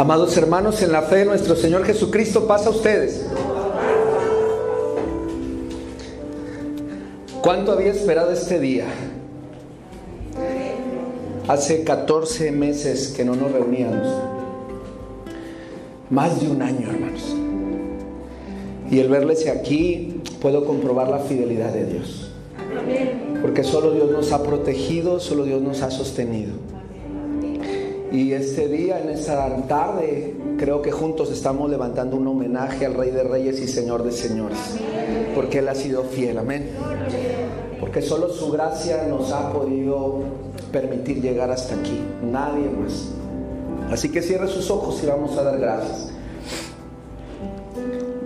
Amados hermanos, en la fe de nuestro Señor Jesucristo pasa a ustedes. ¿Cuánto había esperado este día? Hace 14 meses que no nos reuníamos. Más de un año, hermanos. Y el verles aquí, puedo comprobar la fidelidad de Dios. Porque solo Dios nos ha protegido, solo Dios nos ha sostenido. Y este día, en esta tarde, creo que juntos estamos levantando un homenaje al Rey de Reyes y Señor de Señores. Porque Él ha sido fiel, amén. Porque solo su gracia nos ha podido permitir llegar hasta aquí, nadie más. Así que cierre sus ojos y vamos a dar gracias.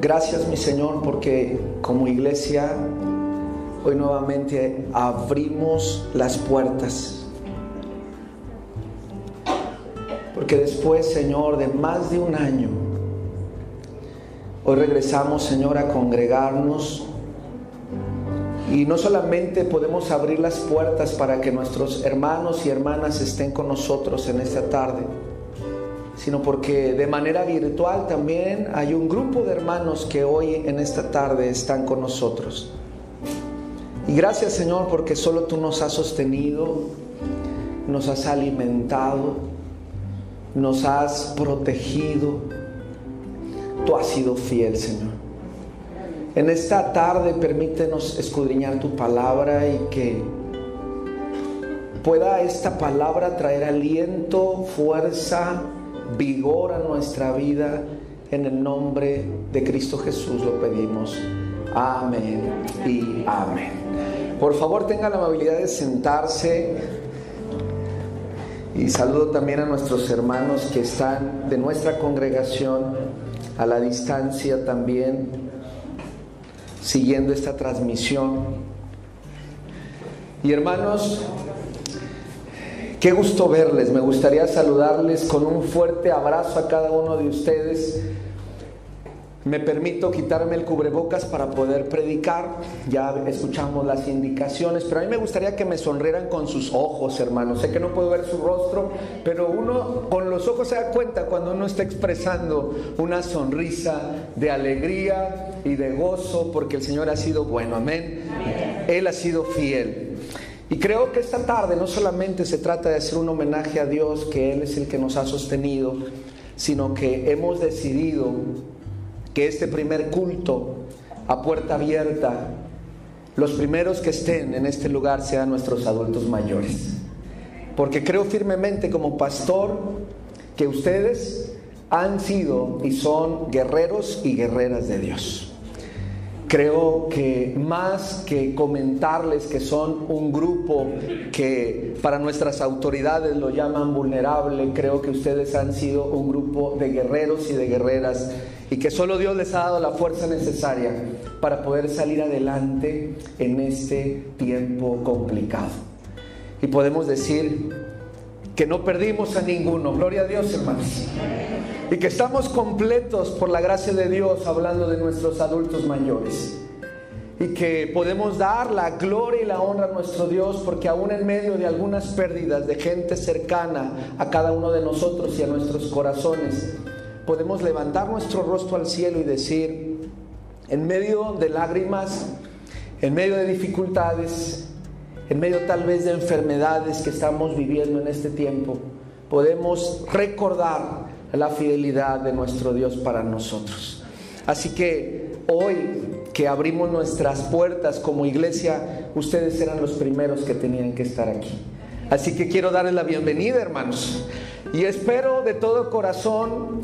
Gracias mi Señor porque como iglesia hoy nuevamente abrimos las puertas. Porque después, Señor, de más de un año, hoy regresamos, Señor, a congregarnos y no solamente podemos abrir las puertas para que nuestros hermanos y hermanas estén con nosotros en esta tarde, sino porque de manera virtual también hay un grupo de hermanos que hoy en esta tarde están con nosotros. Y gracias Señor porque solo tú nos has sostenido, nos has alimentado, nos has protegido. Tú has sido fiel Señor. En esta tarde permítenos escudriñar tu palabra y que pueda esta palabra traer aliento, fuerza, vigor a nuestra vida. En el nombre de Cristo Jesús lo pedimos. Amén y amén. Por favor tengan la amabilidad de sentarse. Y saludo también a nuestros hermanos que están de nuestra congregación a la distancia también siguiendo esta transmisión. Y hermanos, qué gusto verles. Me gustaría saludarles con un fuerte abrazo a cada uno de ustedes me permito quitarme el cubrebocas para poder predicar. Ya escuchamos las indicaciones, pero a mí me gustaría que me sonrieran con sus ojos, hermanos. Sé que no puedo ver su rostro, pero uno con los ojos se da cuenta cuando uno está expresando una sonrisa de alegría y de gozo, porque el Señor ha sido bueno, amén. Él ha sido fiel. Y creo que esta tarde no solamente se trata de hacer un homenaje a Dios, que Él es el que nos ha sostenido, sino que hemos decidido que este primer culto a puerta abierta, los primeros que estén en este lugar sean nuestros adultos mayores. Porque creo firmemente como pastor que ustedes han sido y son guerreros y guerreras de Dios. Creo que más que comentarles que son un grupo que para nuestras autoridades lo llaman vulnerable, creo que ustedes han sido un grupo de guerreros y de guerreras y que solo Dios les ha dado la fuerza necesaria para poder salir adelante en este tiempo complicado. Y podemos decir que no perdimos a ninguno, gloria a Dios hermanos, y que estamos completos por la gracia de Dios hablando de nuestros adultos mayores. Y que podemos dar la gloria y la honra a nuestro Dios porque aún en medio de algunas pérdidas de gente cercana a cada uno de nosotros y a nuestros corazones, podemos levantar nuestro rostro al cielo y decir, en medio de lágrimas, en medio de dificultades, en medio tal vez de enfermedades que estamos viviendo en este tiempo, podemos recordar la fidelidad de nuestro Dios para nosotros. Así que hoy que abrimos nuestras puertas como iglesia, ustedes eran los primeros que tenían que estar aquí. Así que quiero darles la bienvenida, hermanos. Y espero de todo corazón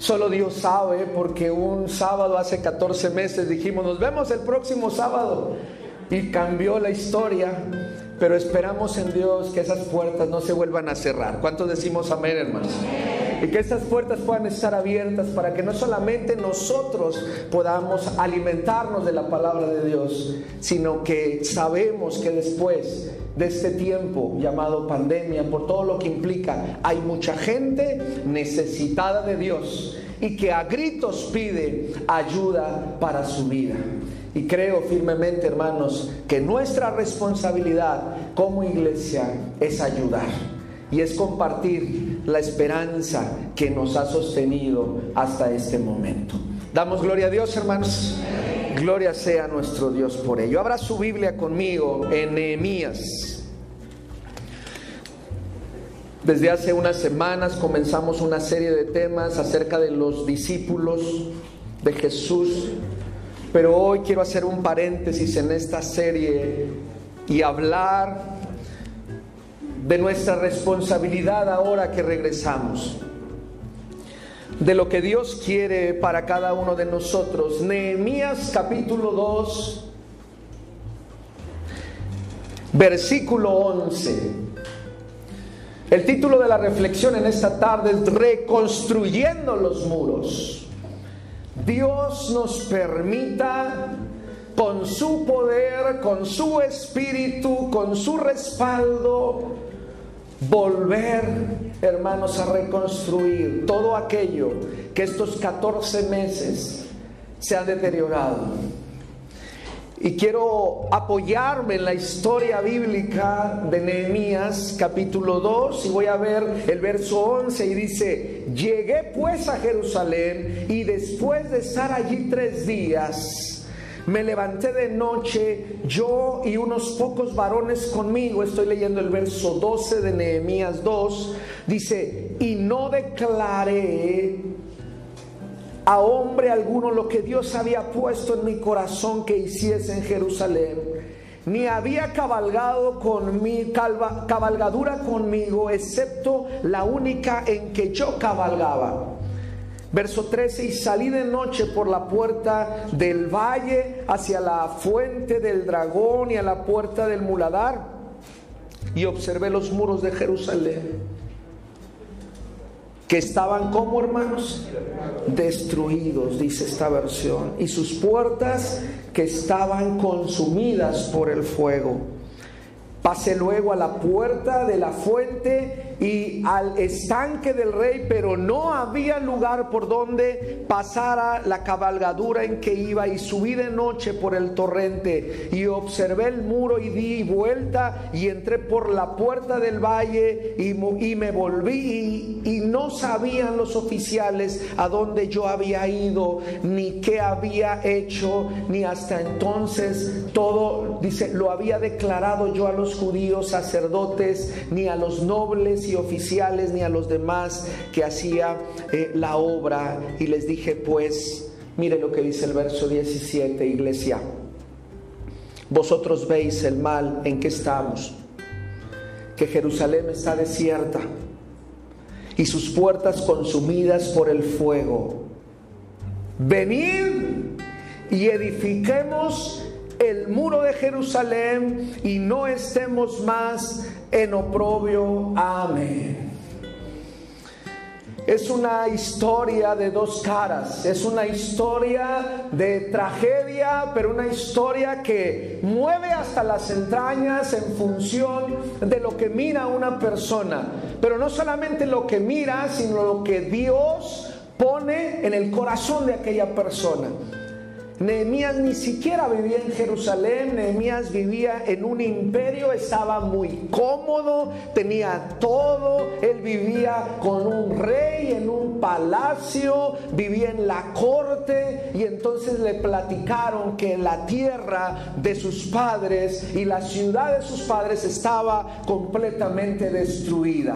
Solo Dios sabe porque un sábado hace 14 meses dijimos, nos vemos el próximo sábado. Y cambió la historia, pero esperamos en Dios que esas puertas no se vuelvan a cerrar. ¿Cuántos decimos amén, hermanos? Y que estas puertas puedan estar abiertas para que no solamente nosotros podamos alimentarnos de la palabra de Dios, sino que sabemos que después de este tiempo llamado pandemia, por todo lo que implica, hay mucha gente necesitada de Dios y que a gritos pide ayuda para su vida. Y creo firmemente, hermanos, que nuestra responsabilidad como iglesia es ayudar y es compartir la esperanza que nos ha sostenido hasta este momento. Damos gloria a Dios, hermanos. Gloria sea nuestro Dios por ello. Abra su Biblia conmigo en Nehemías. Desde hace unas semanas comenzamos una serie de temas acerca de los discípulos de Jesús, pero hoy quiero hacer un paréntesis en esta serie y hablar de nuestra responsabilidad ahora que regresamos, de lo que Dios quiere para cada uno de nosotros. Nehemías capítulo 2, versículo 11. El título de la reflexión en esta tarde es Reconstruyendo los muros. Dios nos permita con su poder, con su espíritu, con su respaldo, volver, hermanos, a reconstruir todo aquello que estos 14 meses se ha deteriorado. Y quiero apoyarme en la historia bíblica de Nehemías capítulo 2 y voy a ver el verso 11 y dice, llegué pues a Jerusalén y después de estar allí tres días, me levanté de noche, yo y unos pocos varones conmigo, estoy leyendo el verso 12 de Nehemías 2, dice, y no declaré a hombre alguno lo que Dios había puesto en mi corazón que hiciese en Jerusalén, ni había cabalgado con mi cabalgadura conmigo, excepto la única en que yo cabalgaba Verso 13, y salí de noche por la puerta del valle hacia la fuente del dragón y a la puerta del muladar, y observé los muros de Jerusalén, que estaban como hermanos, destruidos, dice esta versión, y sus puertas que estaban consumidas por el fuego. Pasé luego a la puerta de la fuente y al estanque del rey, pero no había lugar por donde pasara la cabalgadura en que iba y subí de noche por el torrente y observé el muro y di vuelta y entré por la puerta del valle y, me volví y, y no sabían los oficiales a dónde yo había ido ni qué había hecho ni hasta entonces todo dice lo había declarado yo a los judíos sacerdotes, ni a los nobles y oficiales, ni a los demás que hacía eh, la obra. Y les dije, pues, mire lo que dice el verso 17, iglesia. Vosotros veis el mal en que estamos, que Jerusalén está desierta y sus puertas consumidas por el fuego. Venid y edifiquemos el muro de Jerusalén y no estemos más en oprobio. Amén. Es una historia de dos caras, es una historia de tragedia, pero una historia que mueve hasta las entrañas en función de lo que mira una persona. Pero no solamente lo que mira, sino lo que Dios pone en el corazón de aquella persona. Nehemías ni siquiera vivía en Jerusalén, Nehemías vivía en un imperio, estaba muy cómodo, tenía todo, él vivía con un rey en un palacio, vivía en la corte y entonces le platicaron que la tierra de sus padres y la ciudad de sus padres estaba completamente destruida.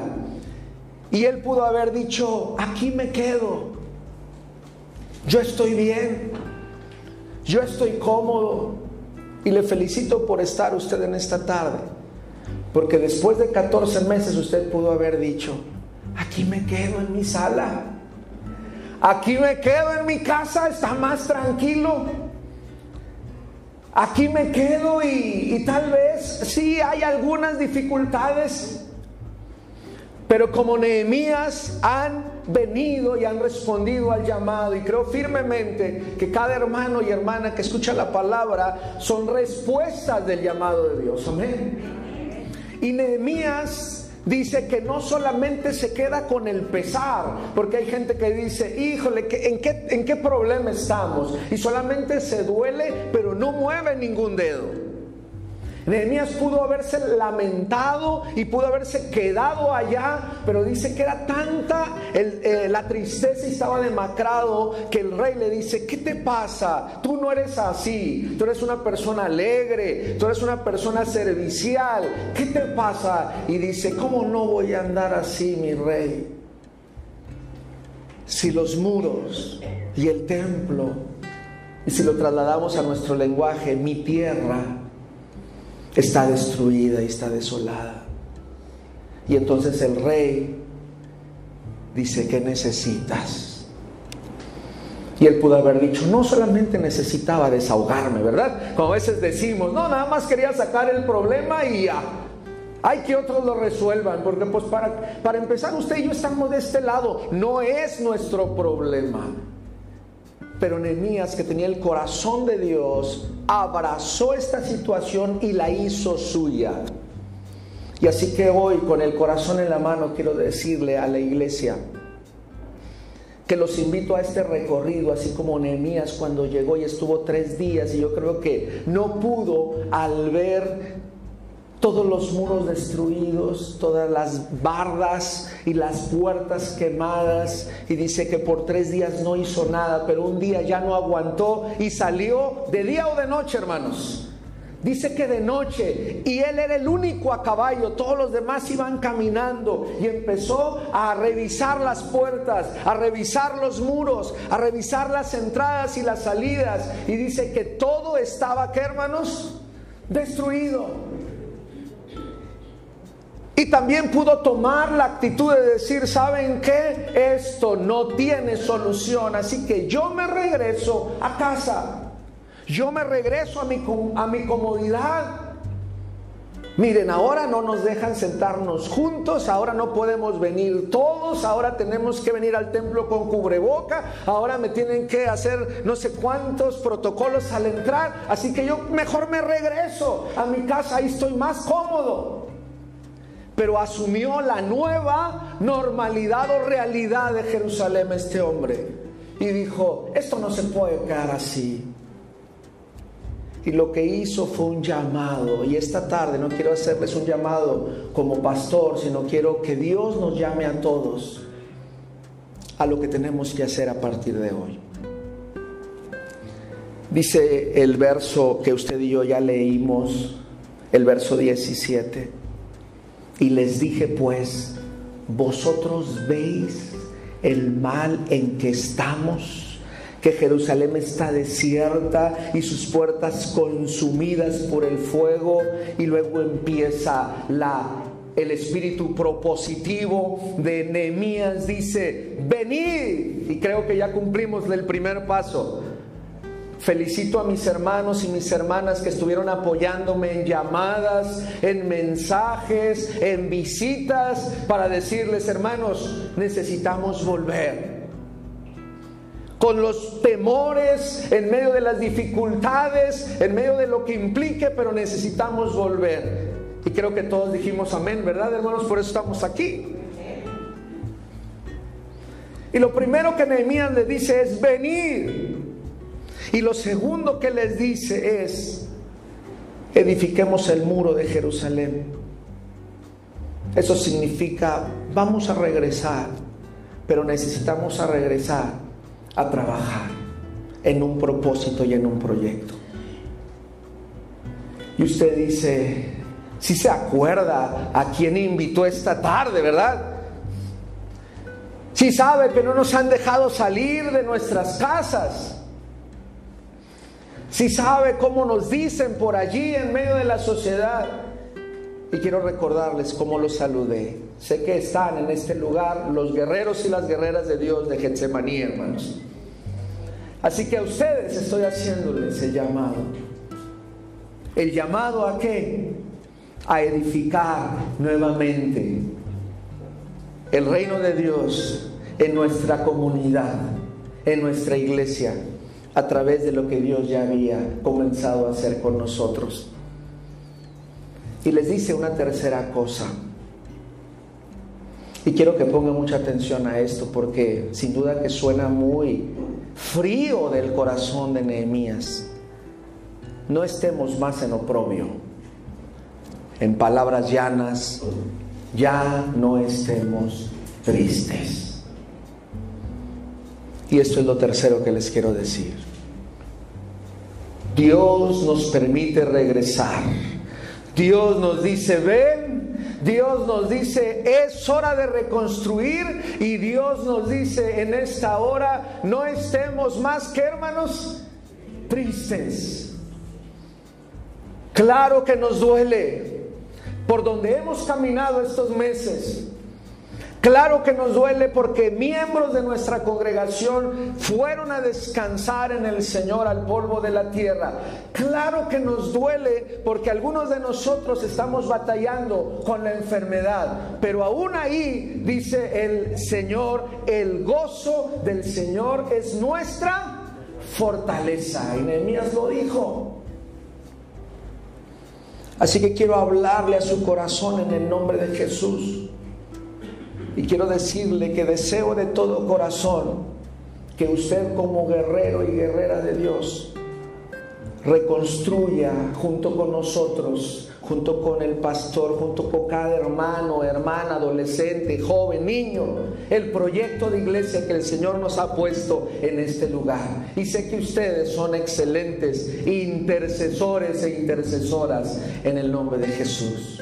Y él pudo haber dicho, aquí me quedo, yo estoy bien. Yo estoy cómodo y le felicito por estar usted en esta tarde, porque después de 14 meses usted pudo haber dicho, aquí me quedo en mi sala, aquí me quedo en mi casa, está más tranquilo. Aquí me quedo y, tal vez sí hay algunas dificultades, pero como Nehemías han venido y han respondido al llamado y creo firmemente que cada hermano y hermana que escucha la palabra son respuestas del llamado de Dios. Amén. Y Nehemías dice que no solamente se queda con el pesar, porque hay gente que dice, híjole, ¿en qué, ¿en qué problema estamos? Y solamente se duele, pero no mueve ningún dedo. Nehemías pudo haberse lamentado y pudo haberse quedado allá, pero dice que era tanta eh, la tristeza y estaba demacrado que el rey le dice, ¿qué te pasa? Tú no eres así, tú eres una persona alegre, tú eres una persona servicial, ¿qué te pasa? Y dice, ¿cómo no voy a andar así, mi rey? Si los muros y el templo, y si lo trasladamos a nuestro lenguaje, mi tierra, está destruida y está desolada. Y entonces el rey dice, ¿qué necesitas? Y él pudo haber dicho, no solamente necesitaba desahogarme, ¿verdad? Como a veces decimos, no, nada más quería sacar el problema y ya. Hay que otros lo resuelvan, porque pues para, para empezar usted y yo estamos de este lado, no es nuestro problema. Pero Nehemías, que tenía el corazón de Dios, abrazó esta situación y la hizo suya. Y así que hoy, con el corazón en la mano, quiero decirle a la iglesia que los invito a este recorrido, así como Nehemías cuando llegó y estuvo tres días y yo creo que no pudo al ver todos los muros destruidos, todas las bardas y las puertas quemadas. Y dice que por tres días no hizo nada, pero un día ya no aguantó y salió de día o de noche, hermanos. Dice que de noche y él era el único a caballo, todos los demás iban caminando y empezó a revisar las puertas, a revisar los muros, a revisar las entradas y las salidas. Y dice que todo estaba, ¿qué hermanos? Destruido. Y también pudo tomar la actitud de decir, ¿saben qué? Esto no tiene solución, así que yo me regreso a casa. Yo me regreso a mi, a mi comodidad. Miren, ahora no nos dejan sentarnos juntos, ahora no podemos venir todos, ahora tenemos que venir al templo con cubreboca, ahora me tienen que hacer no sé cuántos protocolos al entrar, así que yo mejor me regreso a mi casa, ahí estoy más cómodo pero asumió la nueva normalidad o realidad de Jerusalén este hombre. Y dijo, esto no se puede quedar así. Y lo que hizo fue un llamado. Y esta tarde no quiero hacerles un llamado como pastor, sino quiero que Dios nos llame a todos a lo que tenemos que hacer a partir de hoy. Dice el verso que usted y yo ya leímos, el verso 17. Y les dije pues, vosotros veis el mal en que estamos, que Jerusalén está desierta y sus puertas consumidas por el fuego y luego empieza la el espíritu propositivo de Nehemías dice, venid, y creo que ya cumplimos el primer paso, Felicito a mis hermanos y mis hermanas que estuvieron apoyándome en llamadas, en mensajes, en visitas, para decirles, hermanos, necesitamos volver. Con los temores, en medio de las dificultades, en medio de lo que implique, pero necesitamos volver. Y creo que todos dijimos amén, ¿verdad, hermanos? Por eso estamos aquí. Y lo primero que Nehemías le dice es venir. Y lo segundo que les dice es, edifiquemos el muro de Jerusalén. Eso significa, vamos a regresar, pero necesitamos a regresar a trabajar en un propósito y en un proyecto. Y usted dice, si se acuerda a quién invitó esta tarde, ¿verdad? Si sabe que no nos han dejado salir de nuestras casas si sabe cómo nos dicen por allí en medio de la sociedad. Y quiero recordarles cómo los saludé. Sé que están en este lugar los guerreros y las guerreras de Dios de Getsemaní, hermanos. Así que a ustedes estoy haciéndoles el llamado. ¿El llamado a qué? A edificar nuevamente el reino de Dios en nuestra comunidad, en nuestra iglesia a través de lo que Dios ya había comenzado a hacer con nosotros. Y les dice una tercera cosa. Y quiero que pongan mucha atención a esto porque sin duda que suena muy frío del corazón de Nehemías. No estemos más en oprobio. En palabras llanas, ya no estemos tristes. Y esto es lo tercero que les quiero decir. Dios nos permite regresar. Dios nos dice, ven, Dios nos dice, es hora de reconstruir y Dios nos dice en esta hora, no estemos más que hermanos tristes. Claro que nos duele por donde hemos caminado estos meses. Claro que nos duele porque miembros de nuestra congregación fueron a descansar en el Señor al polvo de la tierra. Claro que nos duele porque algunos de nosotros estamos batallando con la enfermedad. Pero aún ahí dice el Señor, el gozo del Señor es nuestra fortaleza. Y Nehemías lo dijo. Así que quiero hablarle a su corazón en el nombre de Jesús. Y quiero decirle que deseo de todo corazón que usted como guerrero y guerrera de Dios reconstruya junto con nosotros, junto con el pastor, junto con cada hermano, hermana, adolescente, joven, niño, el proyecto de iglesia que el Señor nos ha puesto en este lugar. Y sé que ustedes son excelentes intercesores e intercesoras en el nombre de Jesús.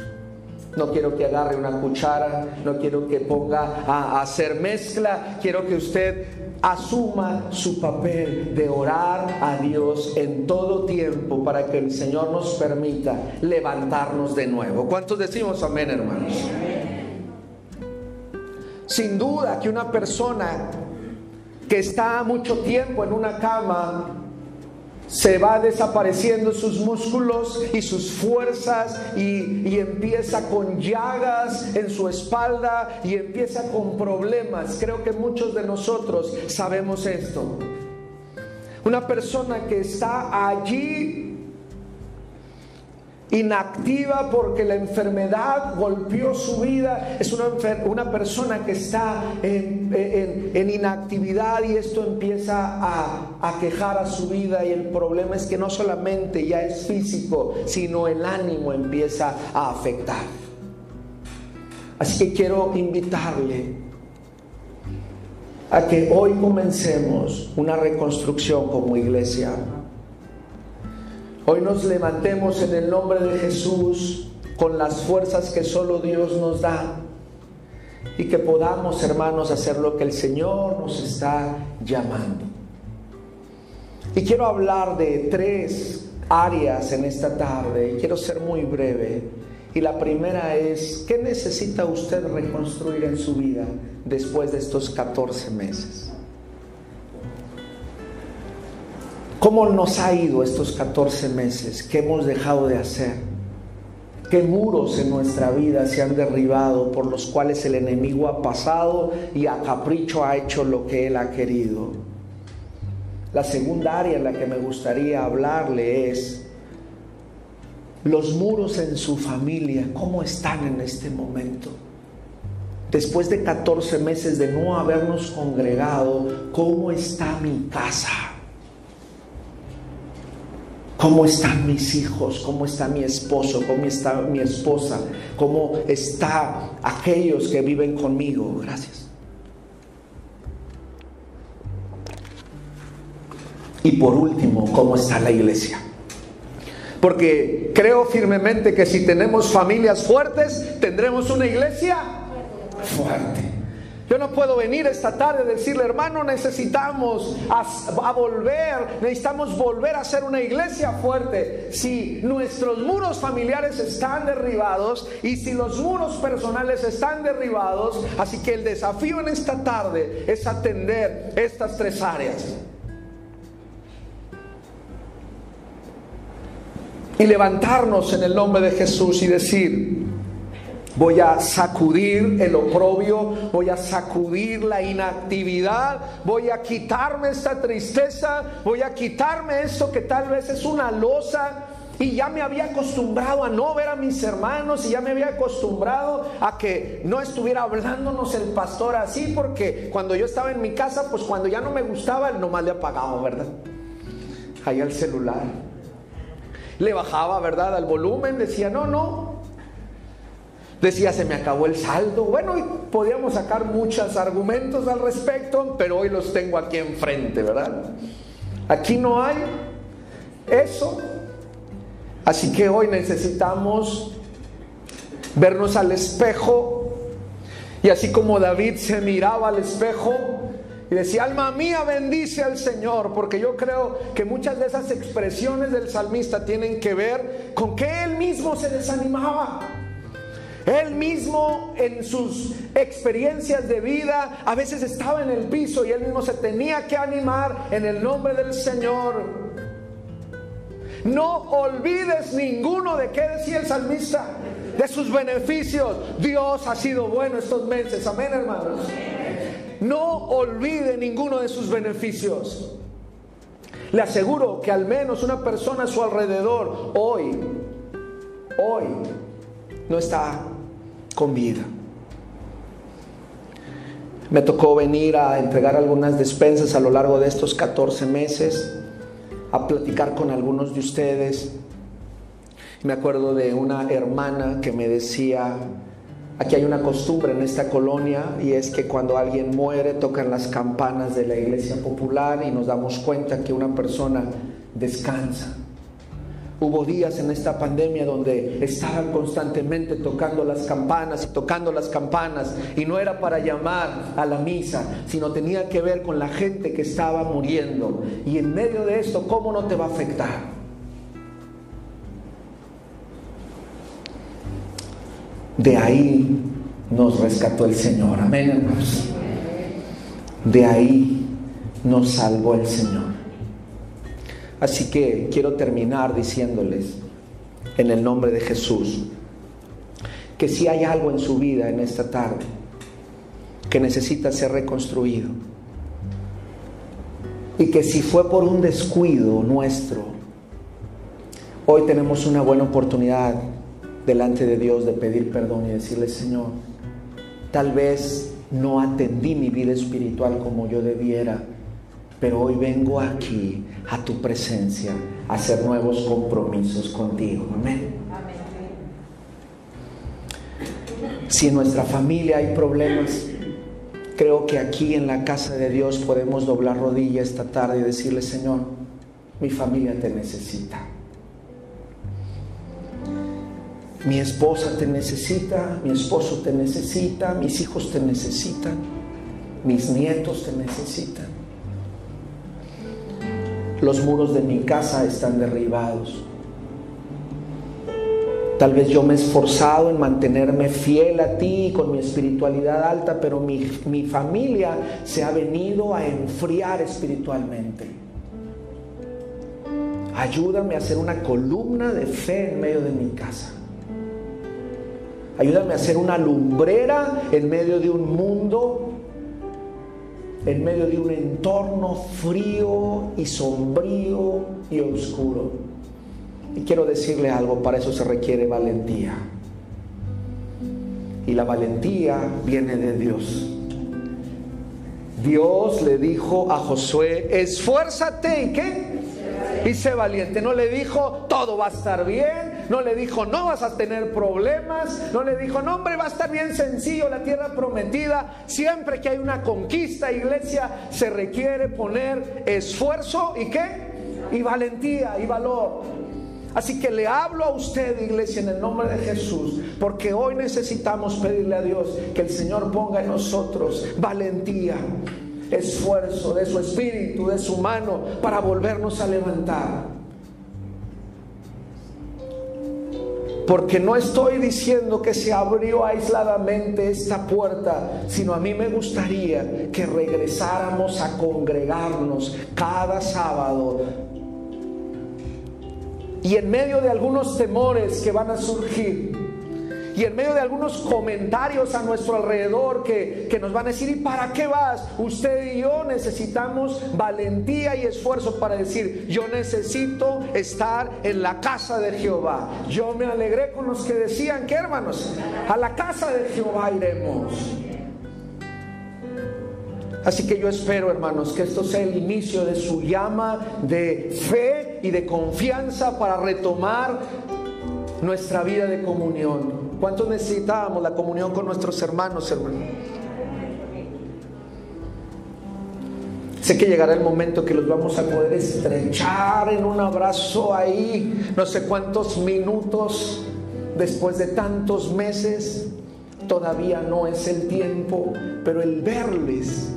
No quiero que agarre una cuchara, no quiero que ponga a, hacer mezcla, quiero que usted asuma su papel de orar a Dios en todo tiempo para que el Señor nos permita levantarnos de nuevo. ¿Cuántos decimos amén, hermanos? Sin duda que una persona que está mucho tiempo en una cama se va desapareciendo sus músculos y sus fuerzas y, empieza con llagas en su espalda y empieza con problemas. Creo que muchos de nosotros sabemos esto. Una persona que está allí inactiva porque la enfermedad golpeó su vida, es una, una persona que está en, inactividad y esto empieza a, a quejar a su vida y el problema es que no solamente ya es físico, sino el ánimo empieza a afectar. Así que quiero invitarle a que hoy comencemos una reconstrucción como iglesia. Hoy nos levantemos en el nombre de Jesús con las fuerzas que solo Dios nos da y que podamos, hermanos, hacer lo que el Señor nos está llamando. Y quiero hablar de tres áreas en esta tarde y quiero ser muy breve. Y la primera es, ¿qué necesita usted reconstruir en su vida después de estos 14 meses? ¿Cómo nos ha ido estos 14 meses? ¿Qué hemos dejado de hacer? ¿Qué muros en nuestra vida se han derribado por los cuales el enemigo ha pasado y a capricho ha hecho lo que él ha querido? La segunda área en la que me gustaría hablarle es los muros en su familia, ¿cómo están en este momento? Después de 14 meses de no habernos congregado, ¿cómo está mi casa? ¿Cómo están mis hijos? ¿Cómo está mi esposo? ¿Cómo está mi esposa? ¿Cómo está aquellos que viven conmigo? Gracias. Y por último, ¿cómo está la iglesia? Porque creo firmemente que si tenemos familias fuertes, tendremos una iglesia fuerte. Yo no puedo venir esta tarde y decirle, hermano, necesitamos a, volver, necesitamos volver a ser una iglesia fuerte. Si nuestros muros familiares están derribados y si los muros personales están derribados, así que el desafío en esta tarde es atender estas tres áreas. Y levantarnos en el nombre de Jesús y decir, Voy a sacudir el oprobio, voy a sacudir la inactividad, voy a quitarme esta tristeza, voy a quitarme esto que tal vez es una losa y ya me había acostumbrado a no ver a mis hermanos y ya me había acostumbrado a que no estuviera hablándonos el pastor así porque cuando yo estaba en mi casa, pues cuando ya no me gustaba, nomás le apagaba, ¿verdad? Ahí al celular. Le bajaba, ¿verdad? Al volumen, decía, no, no, Decía, se me acabó el saldo. Bueno, podíamos sacar muchos argumentos al respecto, pero hoy los tengo aquí enfrente, ¿verdad? Aquí no hay eso. Así que hoy necesitamos vernos al espejo y así como David se miraba al espejo y decía, alma mía, bendice al Señor, porque yo creo que muchas de esas expresiones del salmista tienen que ver con que él mismo se desanimaba. Él mismo en sus experiencias de vida a veces estaba en el piso y él mismo se tenía que animar en el nombre del Señor. No olvides ninguno de qué decía el salmista de sus beneficios. Dios ha sido bueno estos meses. Amén, hermanos. No olvide ninguno de sus beneficios. Le aseguro que al menos una persona a su alrededor hoy, hoy, no está con vida. Me tocó venir a entregar algunas despensas a lo largo de estos 14 meses, a platicar con algunos de ustedes me acuerdo de una hermana que me decía, aquí hay una costumbre en esta colonia y es que cuando alguien muere tocan las campanas de la iglesia popular y nos damos cuenta que una persona descansa. Hubo días en esta pandemia donde estaban constantemente tocando las campanas y tocando las campanas y no era para llamar a la misa, sino tenía que ver con la gente que estaba muriendo. Y en medio de esto, ¿cómo no te va a afectar? De ahí nos rescató el Señor. Amén, hermanos. De ahí nos salvó el Señor. Así que quiero terminar diciéndoles, en el nombre de Jesús, que si hay algo en su vida en esta tarde que necesita ser reconstruido, y que si fue por un descuido nuestro, hoy tenemos una buena oportunidad delante de Dios de pedir perdón y decirle, Señor, tal vez no atendí mi vida espiritual como yo debiera, pero hoy vengo aquí a tu presencia a hacer nuevos compromisos contigo. Amén. Si en nuestra familia hay problemas, creo que aquí en la casa de Dios podemos doblar rodilla esta tarde y decirle, Señor, mi familia te necesita. Mi esposa te necesita, mi esposo te necesita, mis hijos te necesitan, mis nietos te necesitan. Los muros de mi casa están derribados. Tal vez yo me he esforzado en mantenerme fiel a ti con mi espiritualidad alta, pero mi, mi, familia se ha venido a enfriar espiritualmente. Ayúdame a ser una columna de fe en medio de mi casa. Ayúdame a ser una lumbrera en medio de un mundo, en medio de un entorno frío y sombrío y oscuro. Y quiero decirle algo, para eso se requiere valentía. Y la valentía viene de Dios. Dios le dijo a Josué, esfuérzate y qué? Y sé valiente. No le dijo, todo va a estar bien, no le dijo, no vas a tener problemas, no le dijo, no hombre, va a estar bien sencillo la tierra prometida. Siempre que hay una conquista, iglesia, se requiere poner esfuerzo y qué? Y valentía y valor. Así que le hablo a usted, iglesia, en el nombre de Jesús, porque hoy necesitamos pedirle a Dios que el Señor ponga en nosotros valentía, esfuerzo de su espíritu, de su mano, para volvernos a levantar. Porque no estoy diciendo que se abrió aisladamente esta puerta, sino a mí me gustaría que regresáramos a congregarnos cada sábado. Y en medio de algunos temores que van a surgir, y en medio de algunos comentarios a nuestro alrededor que, nos van a decir, ¿y para qué vas? Usted y yo necesitamos valentía y esfuerzo para decir, yo necesito estar en la casa de Jehová. Yo me alegré con los que decían que hermanos, a la casa de Jehová iremos. Así que yo espero, hermanos, que esto sea el inicio de su llama de fe y de confianza para retomar nuestra vida de comunión. ¿Cuánto necesitábamos la comunión con nuestros hermanos, hermanos? Sé que llegará el momento que los vamos a poder estrechar en un abrazo ahí, no sé cuántos minutos después de tantos meses. Todavía no es el tiempo, pero el verles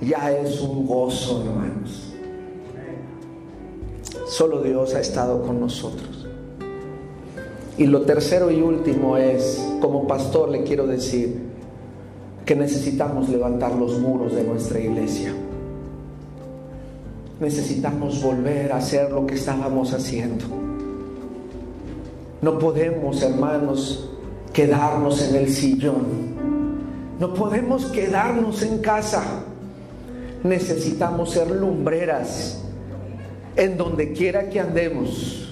ya es un gozo, hermanos. Solo Dios ha estado con nosotros. Y lo tercero y último es, como pastor le quiero decir, que necesitamos levantar los muros de nuestra iglesia necesitamos volver a hacer lo que estábamos haciendo. No podemos, hermanos, quedarnos en el sillón. No podemos quedarnos en casa. Necesitamos ser lumbreras en donde quiera que andemos.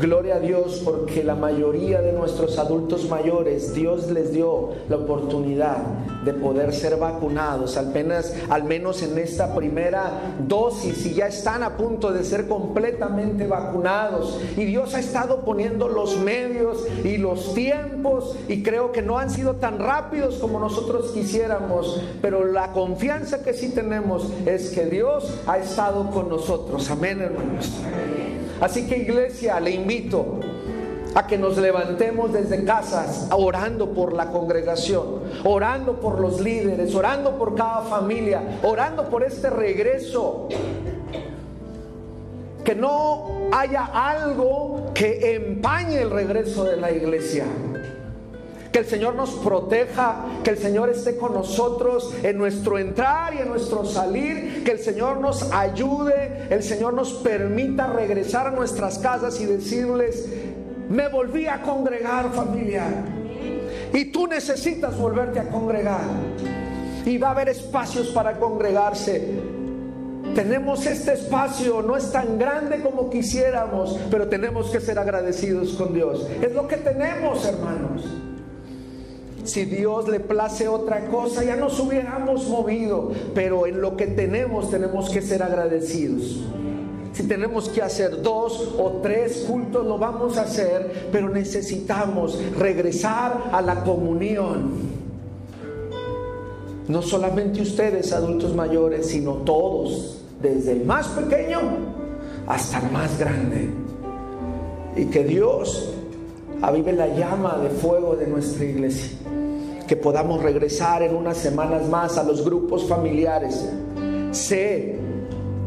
Gloria a Dios porque la mayoría de nuestros adultos mayores, Dios les dio la oportunidad de poder ser vacunados, al menos, al menos en esta primera dosis, y ya están a punto de ser completamente vacunados. Y Dios ha estado poniendo los medios y los tiempos, y creo que no han sido tan rápidos como nosotros quisiéramos, pero la confianza que sí tenemos es que Dios ha estado con nosotros. Amén, hermanos. Así que iglesia, le invito a que nos levantemos desde casas orando por la congregación, orando por los líderes, orando por cada familia, orando por este regreso. Que no haya algo que empañe el regreso de la iglesia. Que el Señor nos proteja, que el Señor esté con nosotros en nuestro entrar y en nuestro salir, que el Señor nos ayude, el Señor nos permita regresar a nuestras casas y decirles, me volví a congregar familia. Y tú necesitas volverte a congregar. Y va a haber espacios para congregarse. Tenemos este espacio, no es tan grande como quisiéramos, pero tenemos que ser agradecidos con Dios. Es lo que tenemos, hermanos. Si Dios le place otra cosa, ya nos hubiéramos movido, pero en lo que tenemos tenemos que ser agradecidos. Si tenemos que hacer dos o tres cultos, lo vamos a hacer, pero necesitamos regresar a la comunión. No solamente ustedes, adultos mayores, sino todos, desde el más pequeño hasta el más grande. Y que Dios avive la llama de fuego de nuestra iglesia que podamos regresar en unas semanas más a los grupos familiares. Sé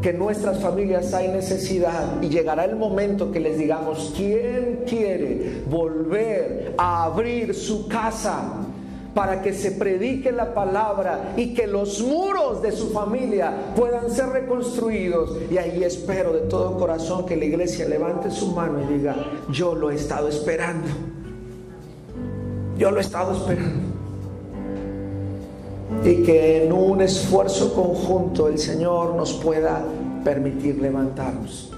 que en nuestras familias hay necesidad y llegará el momento que les digamos, ¿quién quiere volver a abrir su casa para que se predique la palabra y que los muros de su familia puedan ser reconstruidos? Y ahí espero de todo corazón que la iglesia levante su mano y diga, yo lo he estado esperando. Yo lo he estado esperando y que en un esfuerzo conjunto el Señor nos pueda permitir levantarnos.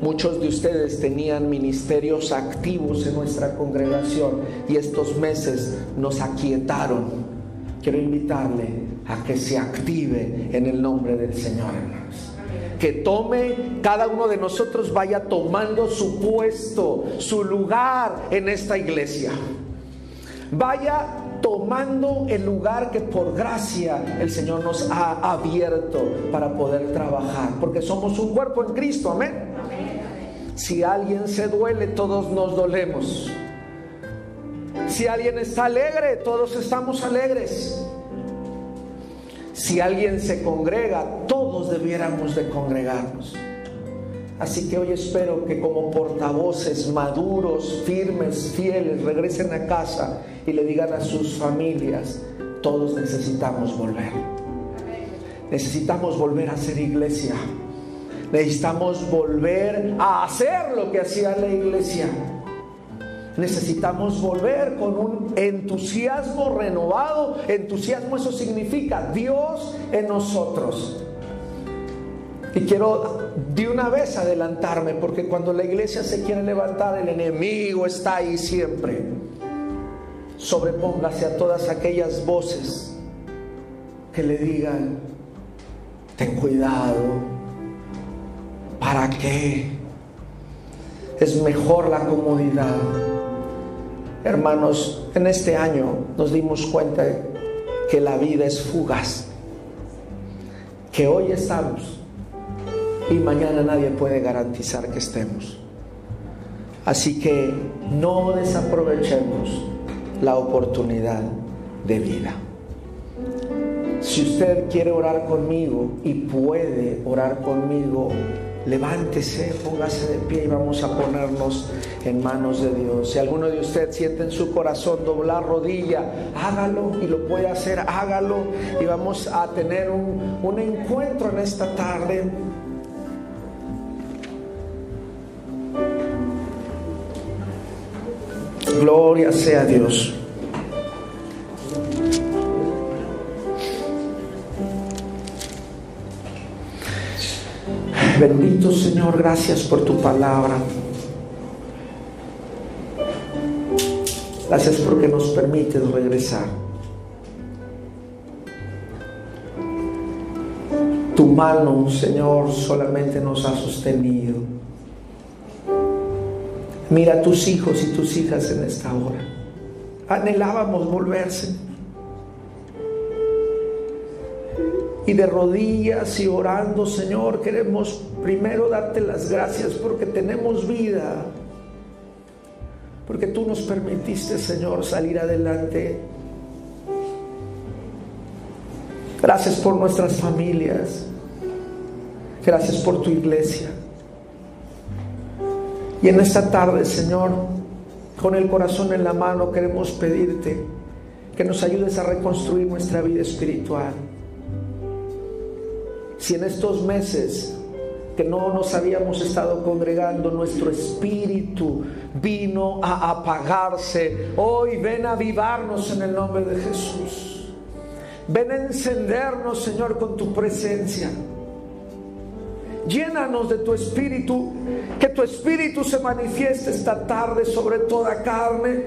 Muchos de ustedes tenían ministerios activos en nuestra congregación y estos meses nos aquietaron. Quiero invitarle a que se active en el nombre del Señor. Que tome, cada uno de nosotros vaya tomando su puesto, su lugar en esta iglesia. Vaya tomando el lugar que por gracia el Señor nos ha abierto para poder trabajar, porque somos un cuerpo en Cristo, amén. Si alguien se duele, todos nos dolemos. Si alguien está alegre, todos estamos alegres. Si alguien se congrega, todos debiéramos de congregarnos. Así que hoy espero que como portavoces maduros, firmes, fieles, regresen a casa y le digan a sus familias, todos necesitamos volver. Necesitamos volver a ser iglesia. Necesitamos volver a hacer lo que hacía la iglesia. Necesitamos volver con un entusiasmo renovado. Entusiasmo eso significa Dios en nosotros. Y quiero de una vez adelantarme, porque cuando la iglesia se quiere levantar, el enemigo está ahí siempre. Sobrepóngase a todas aquellas voces que le digan, ten cuidado, ¿para qué? Es mejor la comodidad Hermanos, en este año nos dimos cuenta que la vida es fugaz, que hoy estamos y mañana nadie puede garantizar que estemos. Así que no desaprovechemos la oportunidad de vida. Si usted quiere orar conmigo y puede orar conmigo, levántese, póngase de pie y vamos a ponernos en manos de Dios. Si alguno de ustedes siente en su corazón doblar rodilla, hágalo y lo puede hacer, hágalo y vamos a tener un, un encuentro en esta tarde. Gloria sea Dios. Bendito Señor, gracias por tu palabra. Gracias porque nos permites regresar. Tu mano, Señor, solamente nos ha sostenido. Mira a tus hijos y tus hijas en esta hora. Anhelábamos volverse. Y de rodillas y orando, Señor, queremos primero darte las gracias porque tenemos vida. Porque tú nos permitiste, Señor, salir adelante. Gracias por nuestras familias. Gracias por tu iglesia. Y en esta tarde, Señor, con el corazón en la mano, queremos pedirte que nos ayudes a reconstruir nuestra vida espiritual. Si en estos meses que no nos habíamos estado congregando, nuestro espíritu vino a apagarse, hoy ven a avivarnos en el nombre de Jesús. Ven a encendernos, Señor, con tu presencia. Llénanos de tu espíritu, que tu espíritu se manifieste esta tarde sobre toda carne.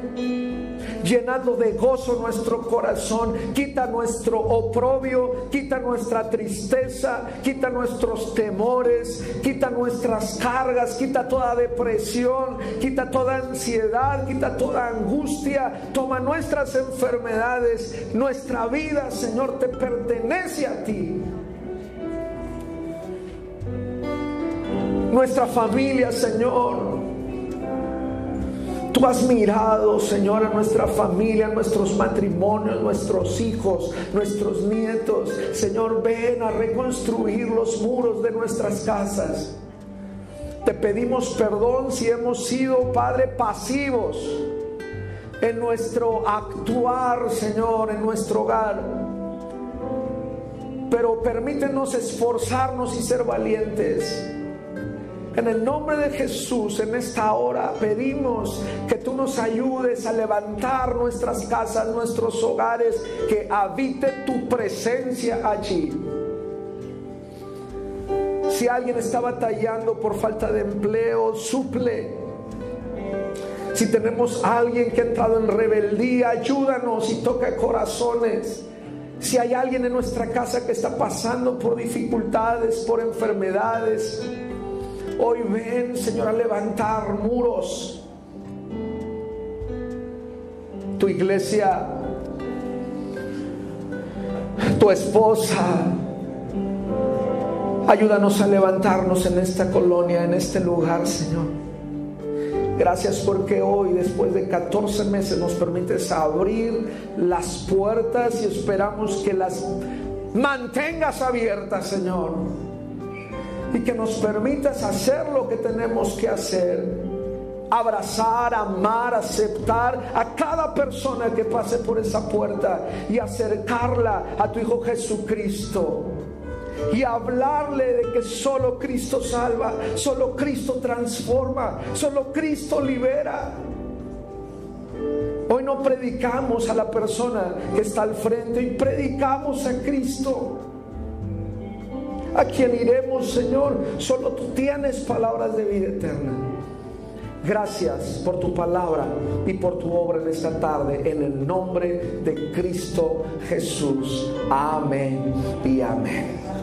Llenando de gozo nuestro corazón, quita nuestro oprobio, quita nuestra tristeza, quita nuestros temores, quita nuestras cargas, quita toda depresión, quita toda ansiedad, quita toda angustia, toma nuestras enfermedades, nuestra vida, Señor, te pertenece a ti. Nuestra familia, Señor, Tú has mirado, Señor, a nuestra familia, a nuestros matrimonios, nuestros hijos, nuestros nietos. Señor, ven a reconstruir los muros de nuestras casas. Te pedimos perdón si hemos sido, Padre, pasivos en nuestro actuar, Señor, en nuestro hogar. Pero permítenos esforzarnos y ser valientes en el nombre de Jesús, en esta hora pedimos que tú nos ayudes a levantar nuestras casas, nuestros hogares, que habite tu presencia allí. Si alguien está batallando por falta de empleo, suple. Si tenemos a alguien que ha entrado en rebeldía, ayúdanos y toca corazones. Si hay alguien en nuestra casa que está pasando por dificultades, por enfermedades, Hoy ven, Señor, a levantar muros. Tu iglesia, tu esposa, ayúdanos a levantarnos en esta colonia, en este lugar, Señor. Gracias porque hoy, después de 14 meses, nos permites abrir las puertas y esperamos que las mantengas abiertas, Señor y que nos permitas hacer lo que tenemos que hacer. Abrazar, amar, aceptar a cada persona que pase por esa puerta y acercarla a tu Hijo Jesucristo y hablarle de que solo Cristo salva, solo Cristo transforma, solo Cristo libera. Hoy no predicamos a la persona que está al frente y predicamos a Cristo. ¿A quién iremos, Señor? Solo tú tienes palabras de vida eterna. Gracias por tu palabra y por tu obra en esta tarde, en el nombre de Cristo Jesús. Amén y amén.